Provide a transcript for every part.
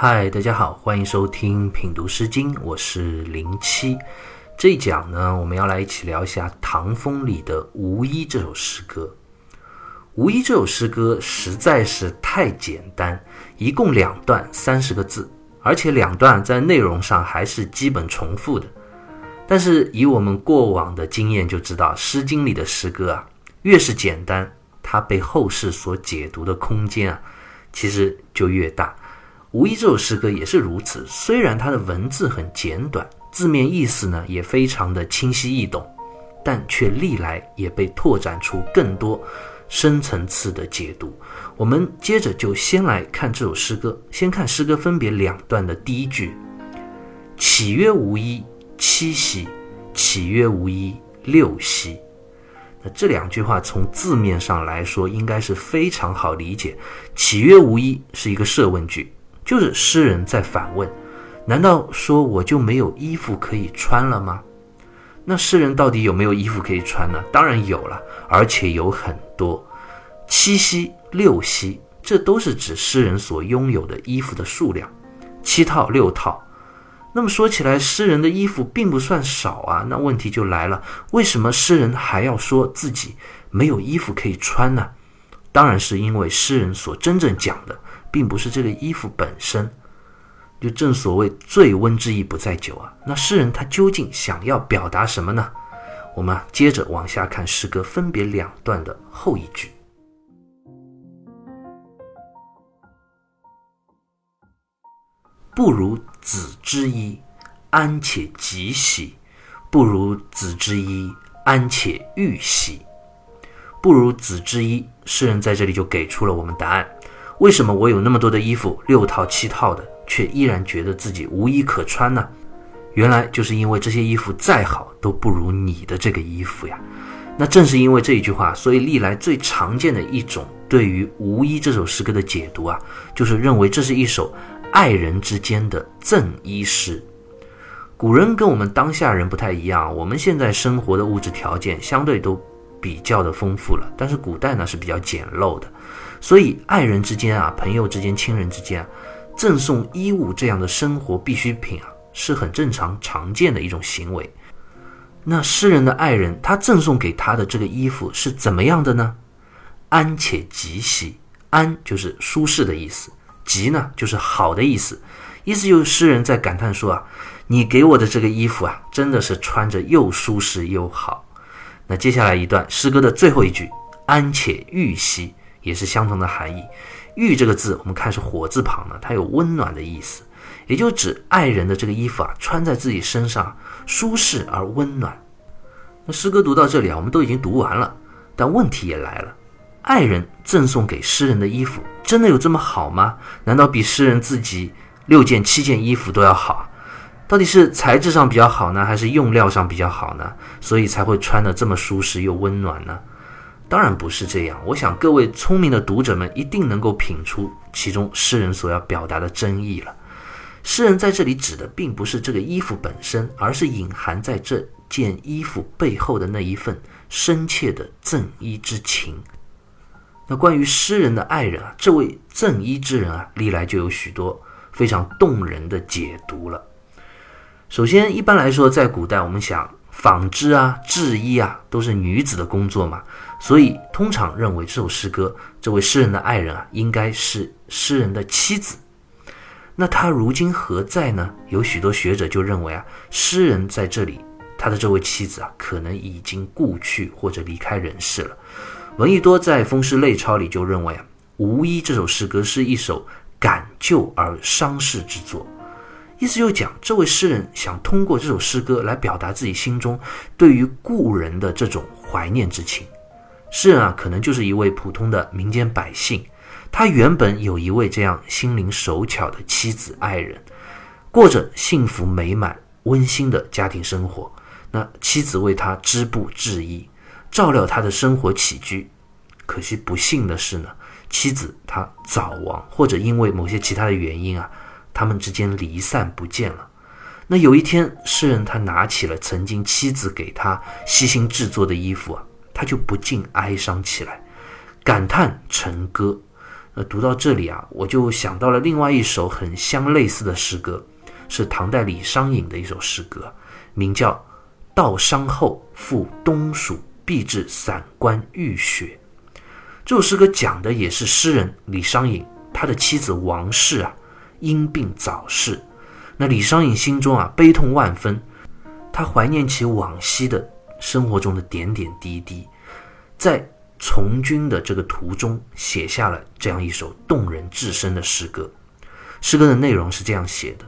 嗨，大家好，欢迎收听品读诗经，我是零七。这一讲呢，我们要来一起聊一下《唐风》里的《无衣》这首诗歌。《无衣》这首诗歌实在是太简单，一共两段三十个字，而且两段在内容上还是基本重复的。但是以我们过往的经验就知道，《诗经》里的诗歌啊，越是简单，它被后世所解读的空间啊，其实就越大。无一这首诗歌也是如此。虽然它的文字很简短，字面意思呢也非常的清晰易懂，但却历来也被拓展出更多深层次的解读。我们接着就先来看这首诗歌，先看诗歌分别两段的第一句：“岂曰无衣，七夕；岂曰无衣，六夕。”那这两句话从字面上来说，应该是非常好理解。“岂曰无衣”是一个设问句。就是诗人在反问：难道说我就没有衣服可以穿了吗？那诗人到底有没有衣服可以穿呢？当然有了，而且有很多。七夕、六夕，这都是指诗人所拥有的衣服的数量，七套、六套。那么说起来，诗人的衣服并不算少啊。那问题就来了，为什么诗人还要说自己没有衣服可以穿呢？当然是因为诗人所真正讲的。并不是这个衣服本身，就正所谓“醉翁之意不在酒”啊。那诗人他究竟想要表达什么呢？我们接着往下看诗歌分别两段的后一句：“不如子之衣，安且及兮；不如子之衣，安且欲兮。”不如子之衣，诗人在这里就给出了我们答案。为什么我有那么多的衣服，六套七套的，却依然觉得自己无衣可穿呢？原来就是因为这些衣服再好都不如你的这个衣服呀。那正是因为这一句话，所以历来最常见的一种对于《无衣》这首诗歌的解读啊，就是认为这是一首爱人之间的赠衣诗。古人跟我们当下人不太一样，我们现在生活的物质条件相对都比较的丰富了，但是古代呢是比较简陋的。所以，爱人之间啊，朋友之间，亲人之间，啊赠送衣物这样的生活必需品啊，是很正常、常见的一种行为。那诗人的爱人，他赠送给他的这个衣服是怎么样的呢？安且吉兮，安就是舒适的意思，吉呢就是好的意思。意思就是诗人在感叹说啊，你给我的这个衣服啊，真的是穿着又舒适又好。那接下来一段诗歌的最后一句，安且欲兮。也是相同的含义，“玉”这个字，我们看是火字旁的，它有温暖的意思，也就指爱人的这个衣服啊，穿在自己身上舒适而温暖。那诗歌读到这里啊，我们都已经读完了，但问题也来了：爱人赠送给诗人的衣服，真的有这么好吗？难道比诗人自己六件、七件衣服都要好？到底是材质上比较好呢，还是用料上比较好呢？所以才会穿得这么舒适又温暖呢？当然不是这样，我想各位聪明的读者们一定能够品出其中诗人所要表达的真意了。诗人在这里指的并不是这个衣服本身，而是隐含在这件衣服背后的那一份深切的赠衣之情。那关于诗人的爱人啊，这位赠衣之人啊，历来就有许多非常动人的解读了。首先，一般来说，在古代，我们想。纺织啊，制衣啊，都是女子的工作嘛，所以通常认为这首诗歌，这位诗人的爱人啊，应该是诗人的妻子。那他如今何在呢？有许多学者就认为啊，诗人在这里，他的这位妻子啊，可能已经故去或者离开人世了。闻一多在《风诗类钞》里就认为啊，《无衣》这首诗歌是一首感旧而伤逝之作。意思就讲，这位诗人想通过这首诗歌来表达自己心中对于故人的这种怀念之情。诗人啊，可能就是一位普通的民间百姓，他原本有一位这样心灵手巧的妻子爱人，过着幸福美满、温馨的家庭生活。那妻子为他织布制衣，照料他的生活起居。可惜不幸的是呢，妻子她早亡，或者因为某些其他的原因啊。他们之间离散不见了。那有一天，诗人他拿起了曾经妻子给他悉心制作的衣服啊，他就不禁哀伤起来，感叹成歌。那，读到这里啊，我就想到了另外一首很相类似的诗歌，是唐代李商隐的一首诗歌，名叫《到商后复东蜀，必至散关浴雪》。这首诗歌讲的也是诗人李商隐，他的妻子王氏啊因病早逝，那李商隐心中啊悲痛万分，他怀念起往昔的生活中的点点滴滴，在。从军的这个途中，写下了这样一首动人至深的诗歌。诗歌的内容是这样写的：“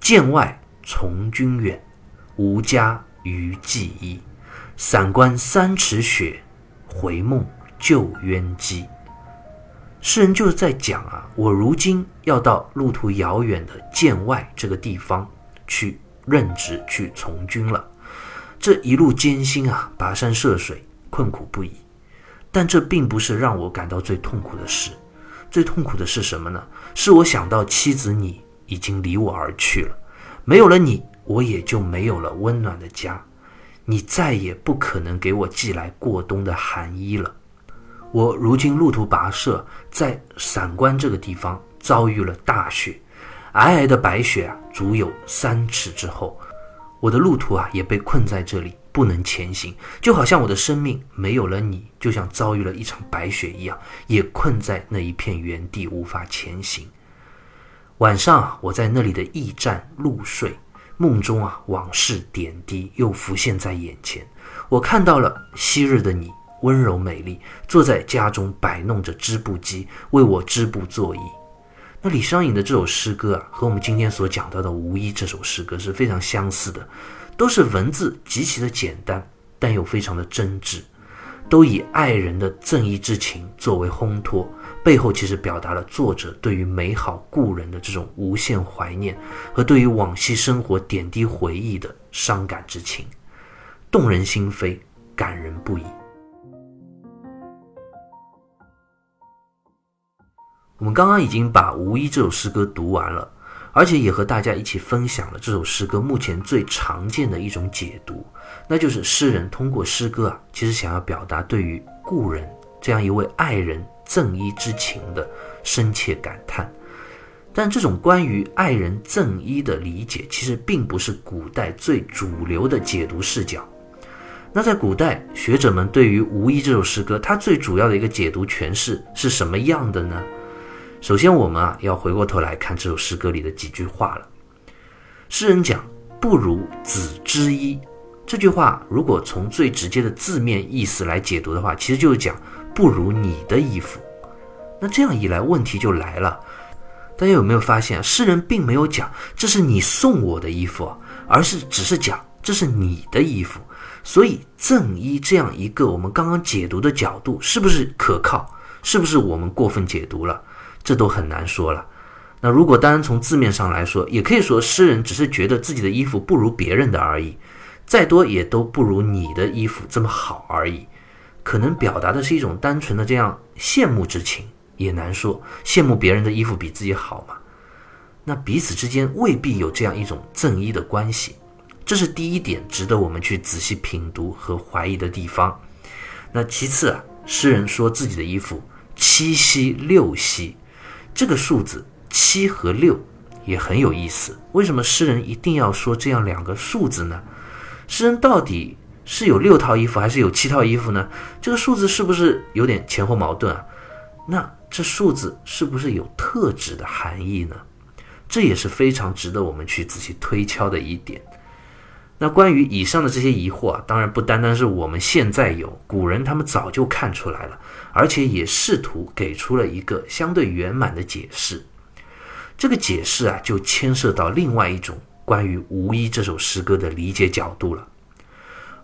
剑外从军远，无家于寄衣。散关三尺雪，回梦旧冤机。”诗人就是在讲啊，我如今要到路途遥远的剑外这个地方去任职、去从军了。这一路艰辛啊，跋山涉水，困苦不已。但这并不是让我感到最痛苦的事，最痛苦的是什么呢？是我想到妻子你已经离我而去了，没有了你，我也就没有了温暖的家，你再也不可能给我寄来过冬的寒衣了。我如今路途跋涉，在散关这个地方遭遇了大雪，皑皑的白雪啊，足有三尺之厚，我的路途啊，也被困在这里。不能前行，就好像我的生命没有了你，就像遭遇了一场白雪一样，也困在那一片原地无法前行。晚上我在那里的驿站入睡，梦中啊往事点滴又浮现在眼前。我看到了昔日的你，温柔美丽，坐在家中摆弄着织布机，为我织布作衣。那李商隐的这首诗歌啊，和我们今天所讲到的《无衣》这首诗歌是非常相似的。都是文字极其的简单，但又非常的真挚，都以爱人的赠衣之情作为烘托，背后其实表达了作者对于美好故人的这种无限怀念和对于往昔生活点滴回忆的伤感之情，动人心扉，感人不已。我们刚刚已经把《无衣》这首诗歌读完了。而且也和大家一起分享了这首诗歌目前最常见的一种解读，那就是诗人通过诗歌啊，其实想要表达对于故人这样一位爱人赠衣之情的深切感叹。但这种关于爱人赠衣的理解，其实并不是古代最主流的解读视角。那在古代，学者们对于《无衣》这首诗歌，它最主要的一个解读诠释是什么样的呢？首先，我们啊要回过头来看这首诗歌里的几句话了。诗人讲“不如子之衣”这句话，如果从最直接的字面意思来解读的话，其实就是讲不如你的衣服。那这样一来，问题就来了。大家有没有发现，诗人并没有讲这是你送我的衣服，而是只是讲这是你的衣服。所以，赠衣这样一个我们刚刚解读的角度，是不是可靠？是不是我们过分解读了？这都很难说了。那如果单从字面上来说，也可以说诗人只是觉得自己的衣服不如别人的而已，再多也都不如你的衣服这么好而已。可能表达的是一种单纯的这样羡慕之情，也难说羡慕别人的衣服比自己好嘛。那彼此之间未必有这样一种赠衣的关系，这是第一点值得我们去仔细品读和怀疑的地方。那其次啊，诗人说自己的衣服七夕六夕。这个数字七和六也很有意思。为什么诗人一定要说这样两个数字呢？诗人到底是有六套衣服还是有七套衣服呢？这个数字是不是有点前后矛盾啊？那这数字是不是有特指的含义呢？这也是非常值得我们去仔细推敲的一点。那关于以上的这些疑惑啊，当然不单单是我们现在有，古人他们早就看出来了，而且也试图给出了一个相对圆满的解释。这个解释啊，就牵涉到另外一种关于《无衣》这首诗歌的理解角度了。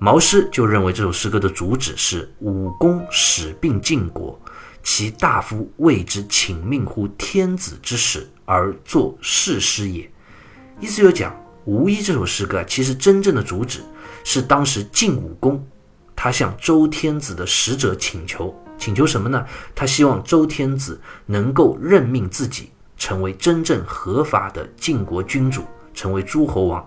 毛诗就认为这首诗歌的主旨是武公使病晋国，其大夫为之请命乎天子之使而作事师也，意思就讲。无衣这首诗歌啊其实真正的主旨是当时晋武公，他向周天子的使者请求，请求什么呢？他希望周天子能够任命自己成为真正合法的晋国君主，成为诸侯王。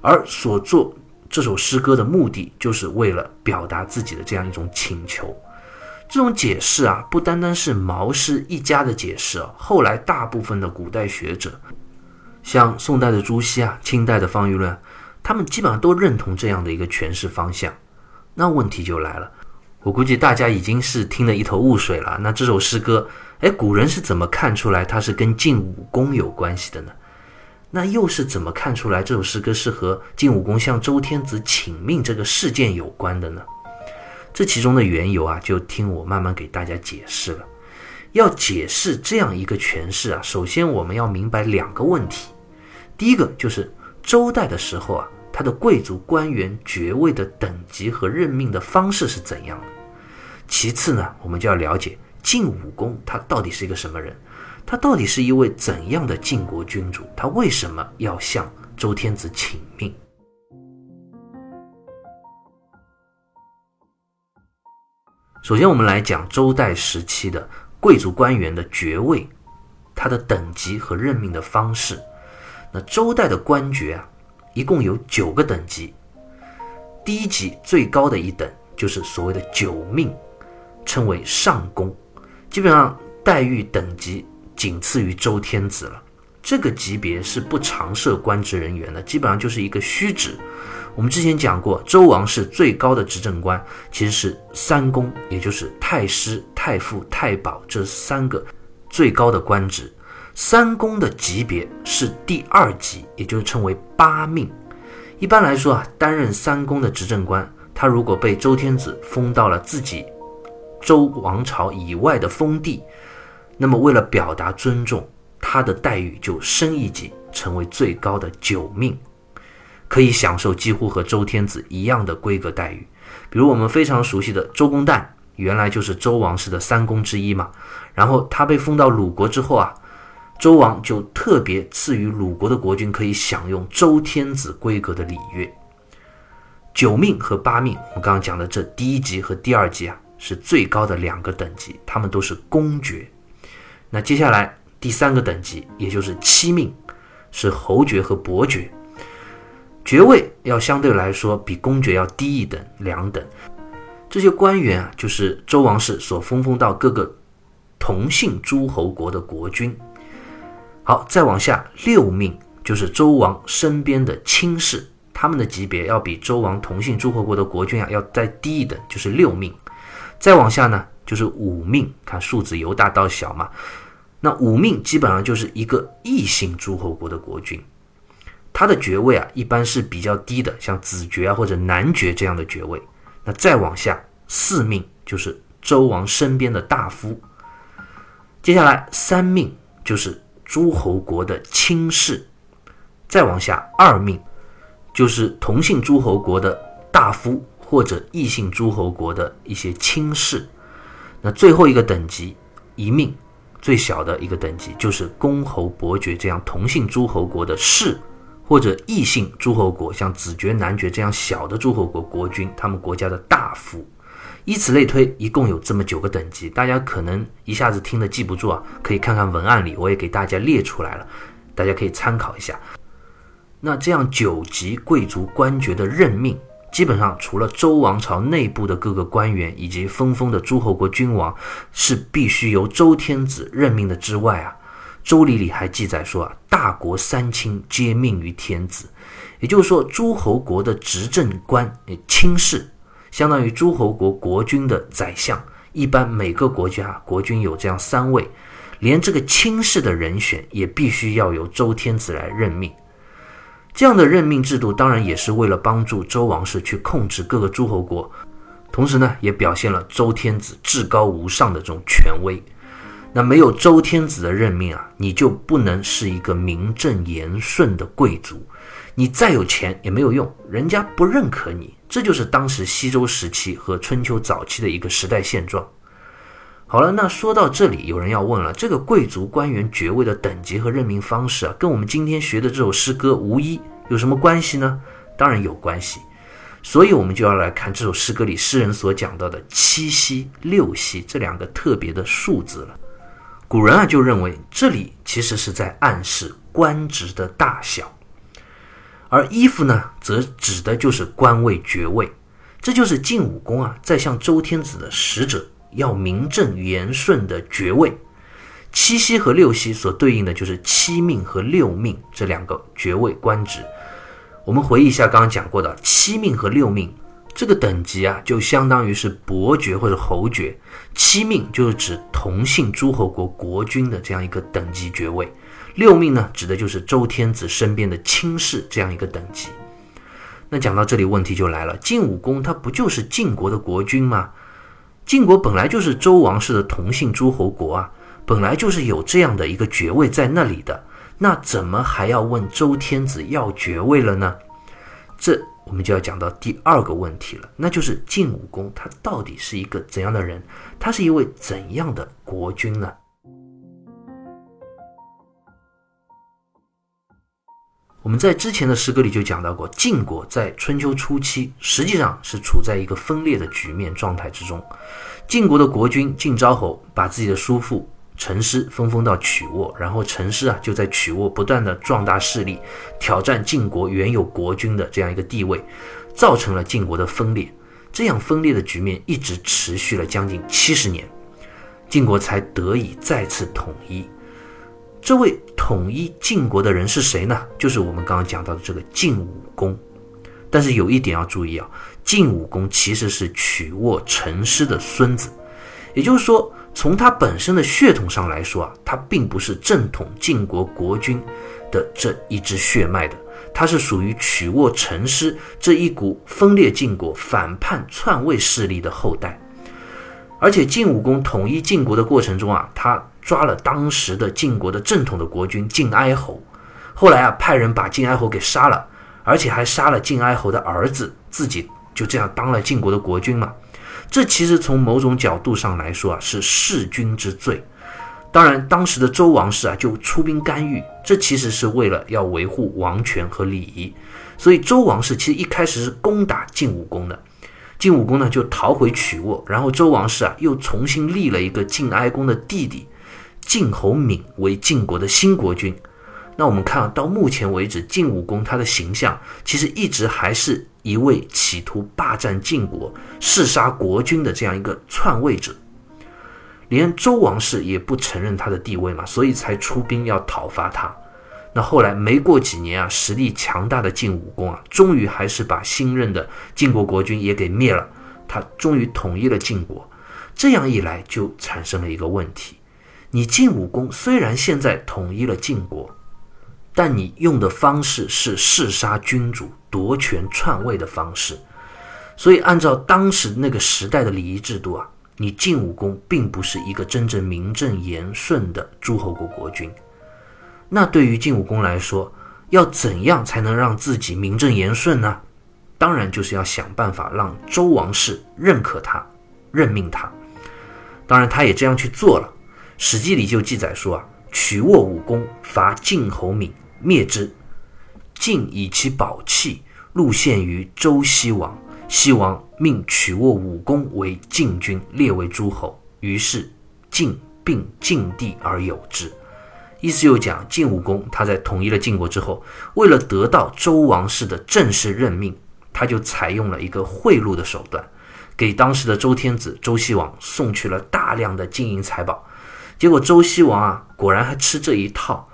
而所作这首诗歌的目的，就是为了表达自己的这样一种请求。这种解释啊，不单单是毛氏一家的解释啊，后来大部分的古代学者，像宋代的朱熹啊，清代的方舆论，他们基本上都认同这样的一个诠释方向。那问题就来了，我估计大家已经是听得一头雾水了。那这首诗歌，哎，古人是怎么看出来它是跟晋武公有关系的呢？那又是怎么看出来这首诗歌是和晋武公向周天子请命这个事件有关的呢？这其中的缘由啊，就听我慢慢给大家解释了。要解释这样一个诠释啊，首先我们要明白两个问题。第一个就是周代的时候啊，他的贵族官员爵位的等级和任命的方式是怎样的？其次呢，我们就要了解晋武公他到底是一个什么人。他到底是一位怎样的晋国君主？他为什么要向周天子请命？首先，我们来讲周代时期的贵族官员的爵位，他的等级和任命的方式。那周代的官爵啊，一共有九个等级。第一级最高的一等就是所谓的九命，称为上公，基本上待遇等级。仅次于周天子了，这个级别是不常设官职人员的，基本上就是一个虚职。我们之前讲过，周王室最高的执政官其实是三公，也就是太师、太傅、太保这三个最高的官职。三公的级别是第二级，也就是称为八命。一般来说啊，担任三公的执政官，他如果被周天子封到了自己周王朝以外的封地。那么，为了表达尊重，他的待遇就升一级，成为最高的九命，可以享受几乎和周天子一样的规格待遇。比如我们非常熟悉的周公旦，原来就是周王室的三公之一嘛。然后他被封到鲁国之后啊，周王就特别赐予鲁国的国君可以享用周天子规格的礼乐。九命和八命，我们刚刚讲的这第一级和第二级啊，是最高的两个等级，他们都是公爵。那接下来第三个等级，也就是七命，是侯爵和伯爵，爵位要相对来说比公爵要低一等两等。这些官员啊，就是周王室所封封到各个同姓诸侯国的国君。好，再往下六命，就是周王身边的亲士，他们的级别要比周王同姓诸侯国的国君啊要再低一等，就是六命。再往下呢，就是五命，看数字由大到小嘛。那五命基本上就是一个异姓诸侯国的国君，他的爵位啊一般是比较低的，像子爵啊或者男爵这样的爵位。那再往下四命就是周王身边的大夫，接下来三命就是诸侯国的卿士，再往下二命就是同姓诸侯国的大夫或者异姓诸侯国的一些卿士。那最后一个等级一命。最小的一个等级就是公侯伯爵这样同姓诸侯国的士，或者异姓诸侯国，像子爵、男爵这样小的诸侯国国君，他们国家的大夫。以此类推，一共有这么九个等级。大家可能一下子听得记不住啊，可以看看文案里，我也给大家列出来了，大家可以参考一下。那这样九级贵族官爵的任命。基本上，除了周王朝内部的各个官员以及分封的诸侯国君王是必须由周天子任命的之外啊，周礼里还记载说啊，大国三卿皆命于天子，也就是说，诸侯国的执政官卿士，相当于诸侯国国君的宰相，一般每个国家国君有这样三位，连这个卿士的人选也必须要由周天子来任命。这样的任命制度当然也是为了帮助周王室去控制各个诸侯国，同时呢，也表现了周天子至高无上的这种权威。那没有周天子的任命啊，你就不能是一个名正言顺的贵族，你再有钱也没有用，人家不认可你。这就是当时西周时期和春秋早期的一个时代现状。好了，那说到这里，有人要问了：这个贵族官员爵位的等级和任命方式啊，跟我们今天学的这首诗歌无一有什么关系呢？当然有关系。所以，我们就要来看这首诗歌里诗人所讲到的七夕、六夕这两个特别的数字了。古人啊，就认为这里其实是在暗示官职的大小，而衣服呢，则指的就是官位爵位。这就是晋武公啊，在向周天子的使者。要名正言顺的爵位。七夕和六夕所对应的就是七命和六命这两个爵位官职。我们回忆一下刚刚讲过的七命和六命这个等级啊，就相当于是伯爵或者侯爵。七命就是指同姓诸侯国国君的这样一个等级爵位，六命呢，指的就是周天子身边的亲事这样一个等级。那讲到这里，问题就来了：晋武公他不就是晋国的国君吗？晋国本来就是周王室的同姓诸侯国啊。本来就是有这样的一个爵位在那里的，那怎么还要问周天子要爵位了呢？这我们就要讲到第二个问题了，那就是晋武公他到底是一个怎样的人？他是一位怎样的国君呢？我们在之前的诗歌里就讲到过，晋国在春秋初期实际上是处在一个分裂的局面状态之中。晋国的国君晋昭侯把自己的叔父。陈师分封到曲沃，然后陈师啊就在曲沃不断的壮大势力，挑战晋国原有国君的这样一个地位，造成了晋国的分裂。这样分裂的局面一直持续了将近七十年，晋国才得以再次统一。这位统一晋国的人是谁呢？就是我们刚刚讲到的这个晋武公。但是有一点要注意啊，晋武公其实是曲沃陈师的孙子，也就是说。从他本身的血统上来说啊，他并不是正统晋国国君的这一支血脉的，他是属于曲沃陈师这一股分裂晋国、反叛篡位势力的后代。而且晋武公统一晋国的过程中啊，他抓了当时的晋国的正统的国君晋哀侯，后来啊派人把晋哀侯给杀了，而且还杀了晋哀侯的儿子，自己就这样当了晋国的国君嘛。这其实从某种角度上来说啊，是弑君之罪。当然，当时的周王室啊就出兵干预，这其实是为了要维护王权和礼仪。所以周王室其实一开始是攻打晋武公的，晋武公呢就逃回曲沃，然后周王室啊又重新立了一个晋哀公的弟弟晋侯闵为晋国的新国君。那我们看到目前为止，晋武公他的形象其实一直还是。一位企图霸占晋国、弑杀国君的这样一个篡位者，连周王室也不承认他的地位嘛，所以才出兵要讨伐他。那后来没过几年啊，实力强大的晋武公啊，终于还是把新任的晋国国君也给灭了，他终于统一了晋国。这样一来，就产生了一个问题：你晋武公虽然现在统一了晋国。但你用的方式是弑杀君主、夺权篡位的方式，所以按照当时那个时代的礼仪制度啊，你晋武公并不是一个真正名正言顺的诸侯国国君。那对于晋武公来说，要怎样才能让自己名正言顺呢？当然就是要想办法让周王室认可他、任命他。当然，他也这样去做了。《史记》里就记载说啊，曲沃武公伐晋侯闵。灭之，晋以其宝器入献于周西王。西王命曲沃武公为晋君，列为诸侯。于是晋并晋地而有之。意思又讲，晋武公他在统一了晋国之后，为了得到周王室的正式任命，他就采用了一个贿赂的手段，给当时的周天子周西王送去了大量的金银财宝。结果周西王啊，果然还吃这一套。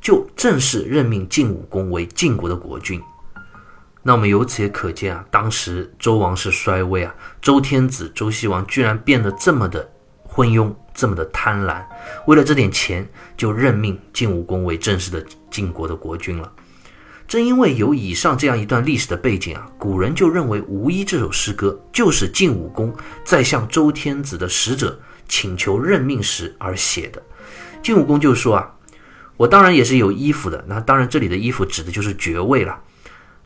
就正式任命晋武公为晋国的国君。那我们由此也可见啊，当时周王室衰微啊，周天子周西王居然变得这么的昏庸，这么的贪婪，为了这点钱就任命晋武公为正式的晋国的国君了。正因为有以上这样一段历史的背景啊，古人就认为《无衣》这首诗歌就是晋武公在向周天子的使者请求任命时而写的。晋武公就说啊。我当然也是有衣服的，那当然这里的衣服指的就是爵位了。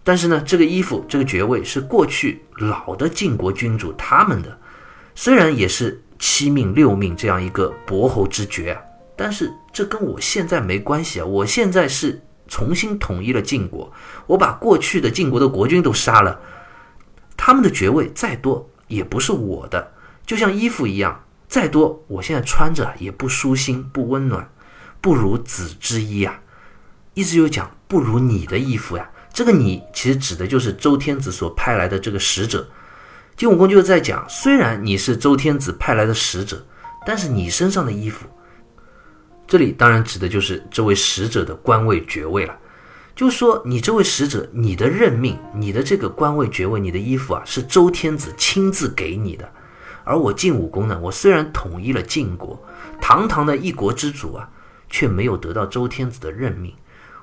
但是呢，这个衣服、这个爵位是过去老的晋国君主他们的，虽然也是七命六命这样一个伯侯之爵，但是这跟我现在没关系啊。我现在是重新统一了晋国，我把过去的晋国的国君都杀了，他们的爵位再多也不是我的，就像衣服一样，再多我现在穿着也不舒心、不温暖。不如子之衣啊，意思就讲不如你的衣服呀。这个你其实指的就是周天子所派来的这个使者。晋武公就是在讲，虽然你是周天子派来的使者，但是你身上的衣服，这里当然指的就是这位使者的官位爵位了。就是说，你这位使者，你的任命，你的这个官位爵位，你的衣服啊，是周天子亲自给你的。而我晋武公呢，我虽然统一了晋国，堂堂的一国之主啊，却没有得到周天子的任命。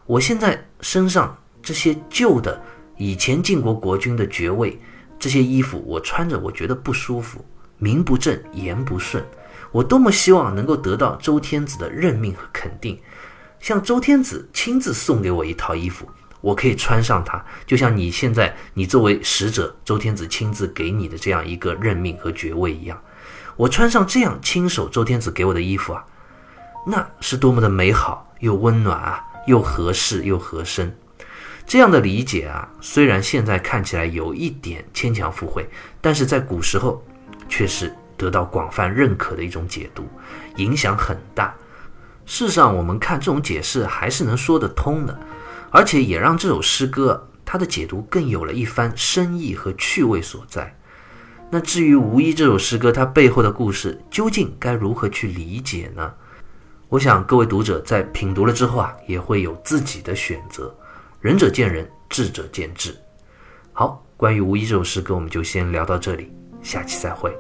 我现在身上这些旧的以前晋国国君的爵位，这些衣服我穿着，我觉得不舒服，名不正言不顺。我多么希望能够得到周天子的任命和肯定。像周天子亲自送给我一套衣服，我可以穿上它，就像你现在你作为使者，周天子亲自给你的这样一个任命和爵位一样，我穿上这样亲手周天子给我的衣服啊，那是多么的美好又温暖啊，又合适又合身。这样的理解啊，虽然现在看起来有一点牵强附会，但是在古时候却是得到广泛认可的一种解读，影响很大。事实上，我们看这种解释还是能说得通的，而且也让这首诗歌它的解读更有了一番深意和趣味所在。那至于无疑这首诗歌它背后的故事究竟该如何去理解呢？我想各位读者在品读了之后啊，也会有自己的选择。仁者见仁，智者见智。好，关于无疑这首诗歌，我们就先聊到这里，下期再会。